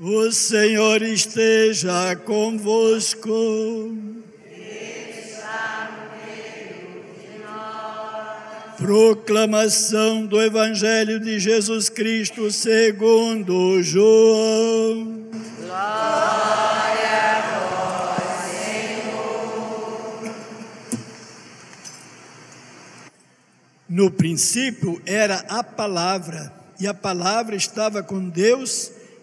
O Senhor esteja convosco. Proclamação do Evangelho de Jesus Cristo segundo João. Glória a vós, Senhor. No princípio era a palavra, e a palavra estava com Deus,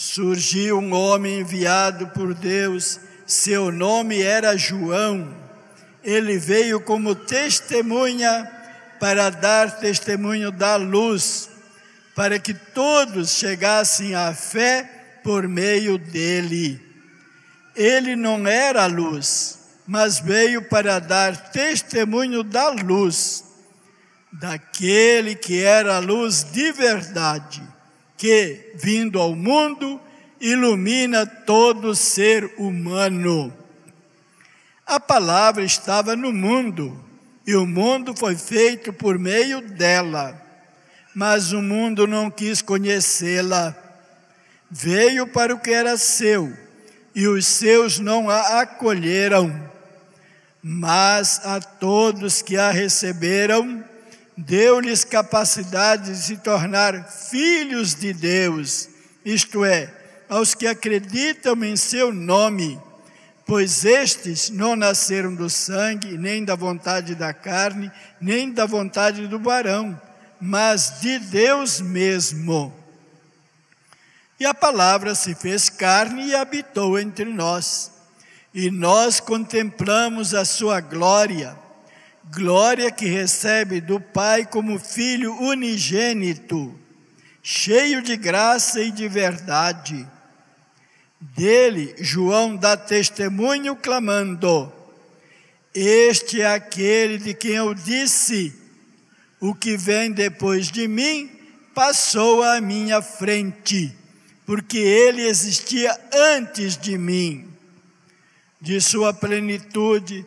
Surgiu um homem enviado por Deus, seu nome era João. Ele veio como testemunha para dar testemunho da luz, para que todos chegassem à fé por meio dele. Ele não era a luz, mas veio para dar testemunho da luz, daquele que era a luz de verdade, que, vindo ao mundo, ilumina todo ser humano. A palavra estava no mundo, e o mundo foi feito por meio dela, mas o mundo não quis conhecê-la. Veio para o que era seu, e os seus não a acolheram. Mas a todos que a receberam, deu-lhes capacidade de se tornar filhos de Deus, isto é, aos que acreditam em seu nome, pois estes não nasceram do sangue, nem da vontade da carne, nem da vontade do varão, mas de Deus mesmo. E a palavra se fez carne e habitou entre nós, e nós contemplamos a sua glória, glória que recebe do Pai como filho unigênito, cheio de graça e de verdade. Dele, João dá testemunho clamando: Este é aquele de quem eu disse: O que vem depois de mim passou à minha frente, porque ele existia antes de mim. De sua plenitude,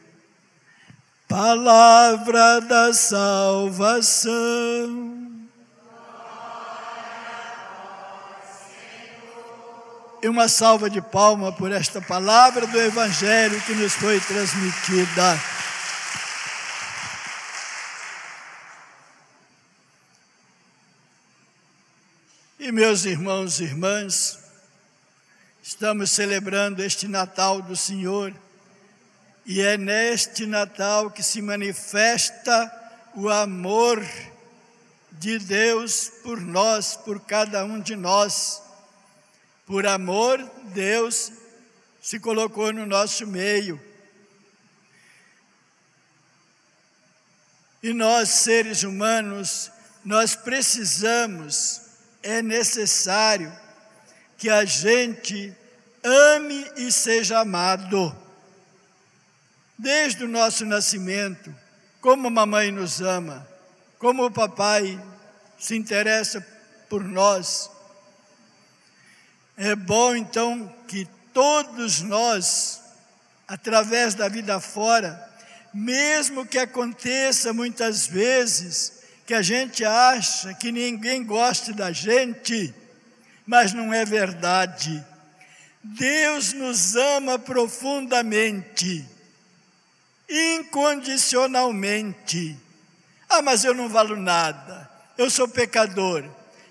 Palavra da salvação. e uma salva de palma por esta palavra do Evangelho que nos foi transmitida. E meus irmãos e irmãs, estamos celebrando este Natal do Senhor, e é neste Natal que se manifesta o amor de Deus por nós, por cada um de nós por amor, Deus se colocou no nosso meio. E nós, seres humanos, nós precisamos, é necessário que a gente ame e seja amado. Desde o nosso nascimento, como a mamãe nos ama, como o papai se interessa por nós, é bom então que todos nós, através da vida fora, mesmo que aconteça muitas vezes que a gente acha que ninguém goste da gente, mas não é verdade. Deus nos ama profundamente, incondicionalmente. Ah, mas eu não valo nada, eu sou pecador.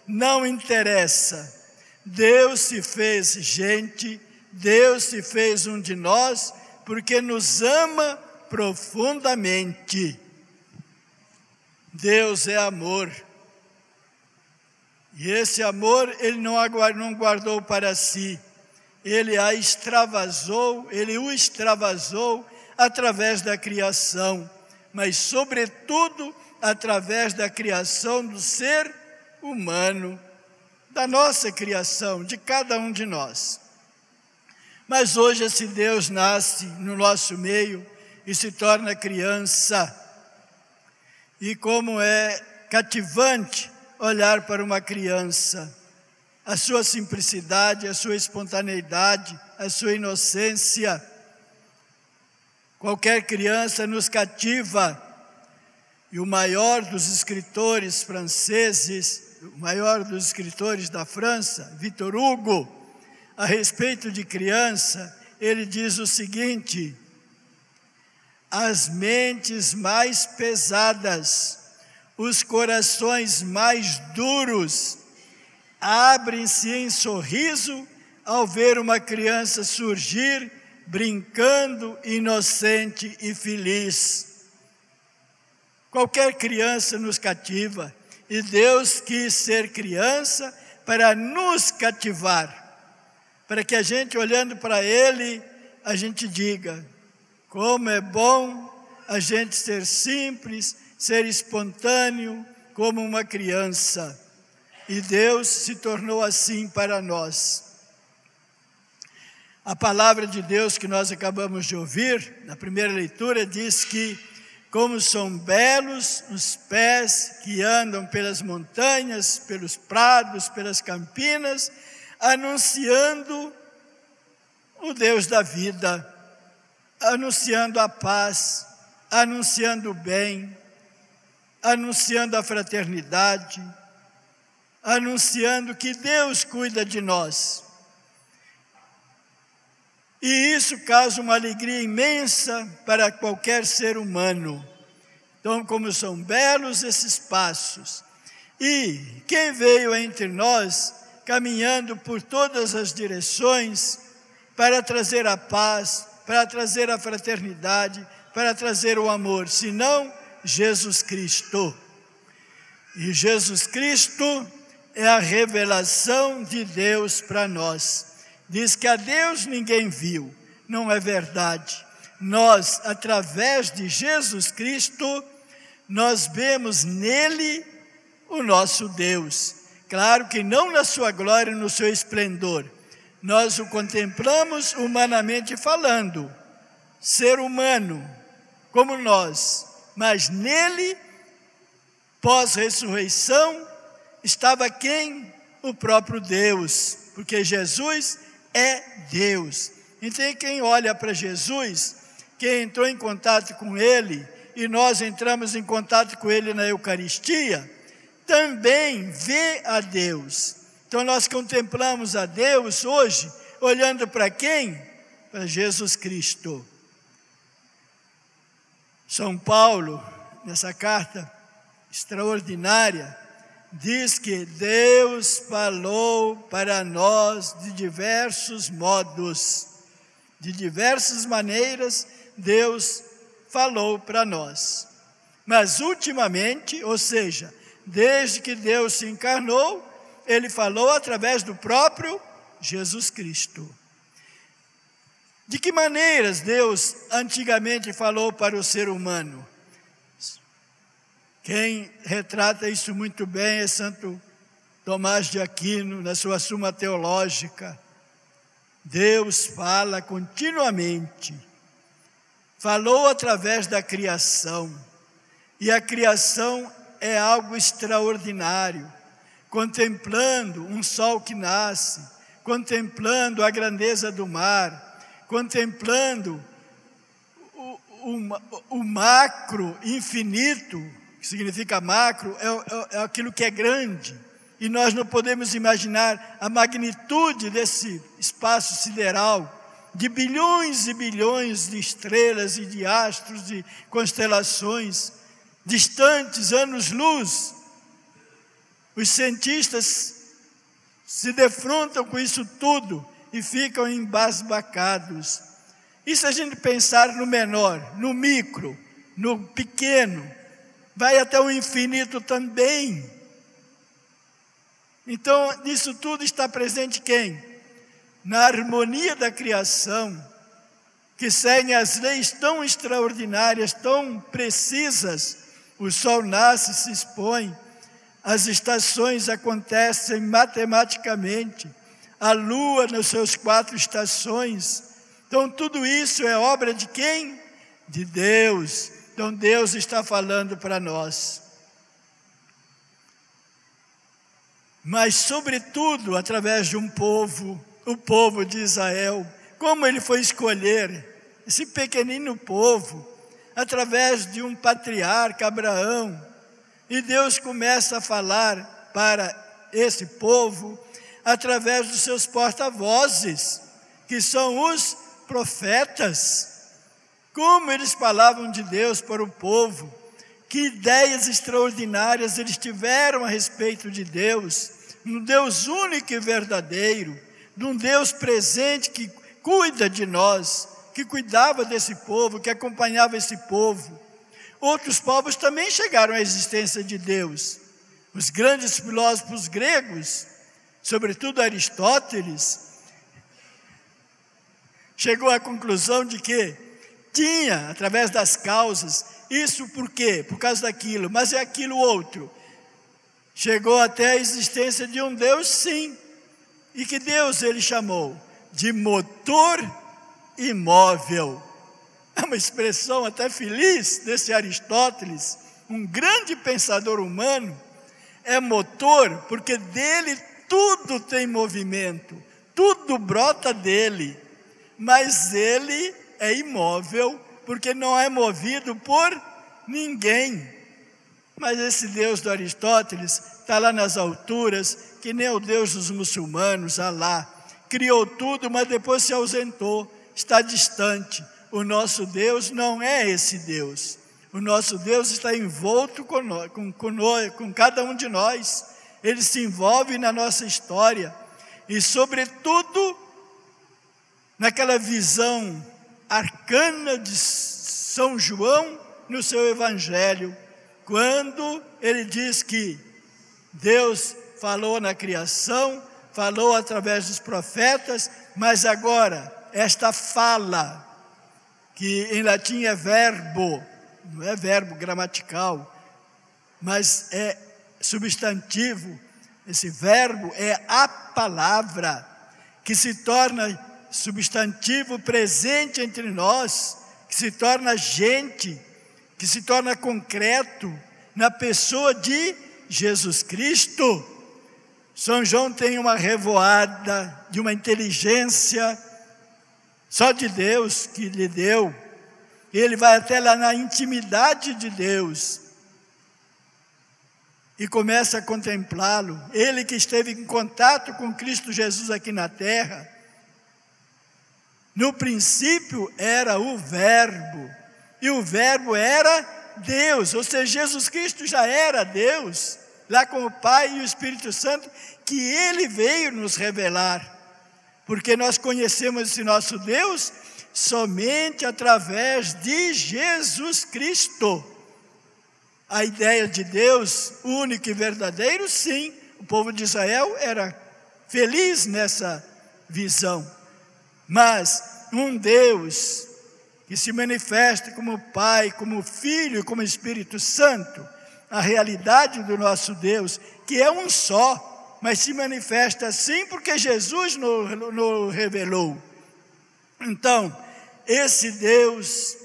Não interessa. Deus se fez gente Deus se fez um de nós porque nos ama profundamente. Deus é amor. E esse amor ele não guardou para si, ele a extravasou, ele o extravasou através da criação, mas, sobretudo, através da criação do ser humano, da nossa criação, de cada um de nós. Mas hoje esse Deus nasce no nosso meio e se torna criança. E como é cativante olhar para uma criança, a sua simplicidade, a sua espontaneidade, a sua inocência. Qualquer criança nos cativa. E o maior dos escritores franceses, o maior dos escritores da França, Victor Hugo, a respeito de criança, ele diz o seguinte: as mentes mais pesadas, os corações mais duros, abrem-se em sorriso ao ver uma criança surgir brincando, inocente e feliz. Qualquer criança nos cativa e Deus quis ser criança para nos cativar, para que a gente olhando para Ele, a gente diga: como é bom a gente ser simples, ser espontâneo, como uma criança. E Deus se tornou assim para nós. A palavra de Deus que nós acabamos de ouvir, na primeira leitura, diz que, como são belos os pés que andam pelas montanhas, pelos prados, pelas campinas, anunciando o Deus da vida, anunciando a paz, anunciando o bem, anunciando a fraternidade, anunciando que Deus cuida de nós. E isso causa uma alegria imensa para qualquer ser humano. Então, como são belos esses passos. E quem veio entre nós, caminhando por todas as direções, para trazer a paz, para trazer a fraternidade, para trazer o amor, senão Jesus Cristo. E Jesus Cristo é a revelação de Deus para nós diz que a Deus ninguém viu. Não é verdade. Nós, através de Jesus Cristo, nós vemos nele o nosso Deus. Claro que não na sua glória, no seu esplendor. Nós o contemplamos humanamente falando, ser humano, como nós, mas nele, pós-ressurreição, estava quem? O próprio Deus, porque Jesus é Deus. Então, quem olha para Jesus, quem entrou em contato com Ele, e nós entramos em contato com Ele na Eucaristia, também vê a Deus. Então, nós contemplamos a Deus hoje, olhando para quem? Para Jesus Cristo. São Paulo, nessa carta extraordinária, diz que Deus falou para nós de diversos modos, de diversas maneiras, Deus falou para nós. Mas ultimamente, ou seja, desde que Deus se encarnou, ele falou através do próprio Jesus Cristo. De que maneiras Deus antigamente falou para o ser humano? Quem retrata isso muito bem é Santo Tomás de Aquino, na sua Suma Teológica. Deus fala continuamente. Falou através da criação. E a criação é algo extraordinário. Contemplando um sol que nasce, contemplando a grandeza do mar, contemplando o, o, o macro infinito que significa macro, é, é, é aquilo que é grande. E nós não podemos imaginar a magnitude desse espaço sideral, de bilhões e bilhões de estrelas e de astros, de constelações, distantes, anos-luz. Os cientistas se defrontam com isso tudo e ficam embasbacados. E se a gente pensar no menor, no micro, no pequeno, vai até o infinito também. Então, nisso tudo está presente quem? Na harmonia da criação, que segue as leis tão extraordinárias, tão precisas. O sol nasce, se expõe, as estações acontecem matematicamente, a lua nas suas quatro estações. Então, tudo isso é obra de quem? De Deus. Então, Deus está falando para nós. Mas, sobretudo, através de um povo, o povo de Israel, como ele foi escolher esse pequenino povo, através de um patriarca, Abraão, e Deus começa a falar para esse povo através dos seus porta-vozes, que são os profetas. Como eles falavam de Deus para o povo, que ideias extraordinárias eles tiveram a respeito de Deus, um Deus único e verdadeiro, de um Deus presente que cuida de nós, que cuidava desse povo, que acompanhava esse povo. Outros povos também chegaram à existência de Deus. Os grandes filósofos gregos, sobretudo Aristóteles, chegou à conclusão de que tinha, através das causas, isso por quê? Por causa daquilo, mas é aquilo outro. Chegou até a existência de um Deus, sim. E que Deus ele chamou? De motor imóvel. É uma expressão até feliz desse Aristóteles, um grande pensador humano. É motor porque dele tudo tem movimento, tudo brota dele, mas ele é imóvel porque não é movido por ninguém. Mas esse Deus do Aristóteles está lá nas alturas, que nem o Deus dos muçulmanos, Alá. Criou tudo, mas depois se ausentou, está distante. O nosso Deus não é esse Deus. O nosso Deus está envolto com, com, com, com cada um de nós. Ele se envolve na nossa história. E, sobretudo, naquela visão arcana de São João no seu Evangelho, quando ele diz que Deus falou na criação, falou através dos profetas, mas agora esta fala que em latim é verbo, não é verbo gramatical, mas é substantivo. Esse verbo é a palavra que se torna substantivo presente entre nós, que se torna gente, que se torna concreto na pessoa de Jesus Cristo. São João tem uma revoada de uma inteligência só de Deus que lhe deu. Ele vai até lá na intimidade de Deus e começa a contemplá-lo. Ele que esteve em contato com Cristo Jesus aqui na terra. No princípio era o Verbo, e o Verbo era Deus, ou seja, Jesus Cristo já era Deus, lá com o Pai e o Espírito Santo, que ele veio nos revelar porque nós conhecemos esse nosso Deus somente através de Jesus Cristo. A ideia de Deus único e verdadeiro, sim, o povo de Israel era feliz nessa visão, mas um Deus que se manifesta como Pai, como Filho, como Espírito Santo, a realidade do nosso Deus, que é um só, mas se manifesta assim porque Jesus nos revelou. Então, esse Deus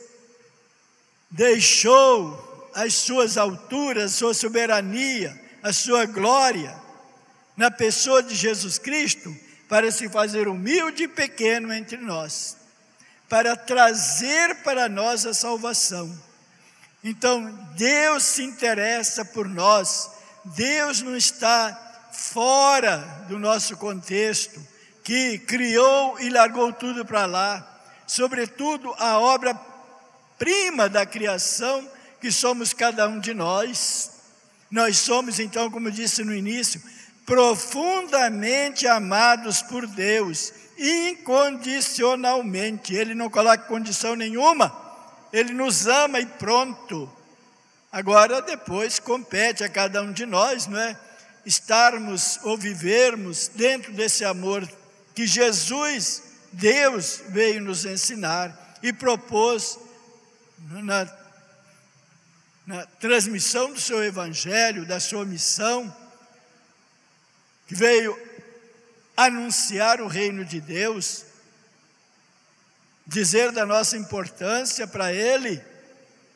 deixou as suas alturas, sua soberania, a sua glória na pessoa de Jesus Cristo para se fazer humilde e pequeno entre nós, para trazer para nós a salvação. Então, Deus se interessa por nós, Deus não está fora do nosso contexto, que criou e largou tudo para lá, sobretudo a obra-prima da criação, que somos cada um de nós. Nós somos, então, como disse no início, profundamente amados por Deus, incondicionalmente. Ele não coloca condição nenhuma, ele nos ama e pronto. Agora, depois, compete a cada um de nós, não é? Estarmos ou vivermos dentro desse amor que Jesus, Deus, veio nos ensinar e propôs na, na transmissão do seu evangelho, da sua missão, que veio anunciar o reino de Deus, dizer da nossa importância para Ele,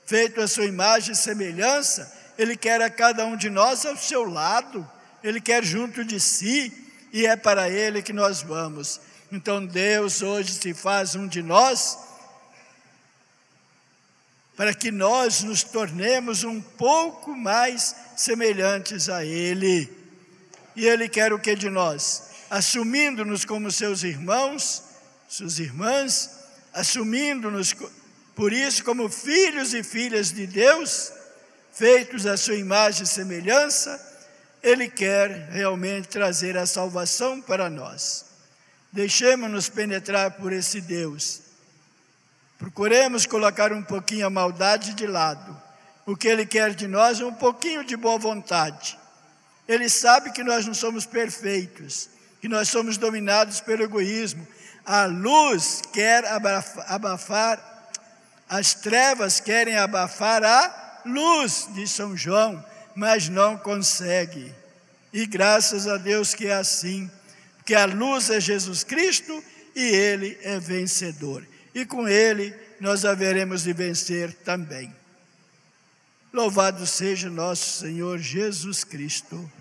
feito a sua imagem e semelhança, Ele quer a cada um de nós ao seu lado, Ele quer junto de si, e é para Ele que nós vamos. Então Deus hoje se faz um de nós, para que nós nos tornemos um pouco mais semelhantes a Ele. E Ele quer o que de nós? Assumindo-nos como seus irmãos, suas irmãs, assumindo-nos por isso como filhos e filhas de Deus, feitos à sua imagem e semelhança, Ele quer realmente trazer a salvação para nós. Deixemos-nos penetrar por esse Deus. Procuremos colocar um pouquinho a maldade de lado. O que Ele quer de nós é um pouquinho de boa vontade. Ele sabe que nós não somos perfeitos, que nós somos dominados pelo egoísmo. A luz quer abafar, as trevas querem abafar a luz de São João, mas não consegue. E graças a Deus que é assim que a luz é Jesus Cristo e ele é vencedor. E com ele nós haveremos de vencer também. Louvado seja nosso Senhor Jesus Cristo.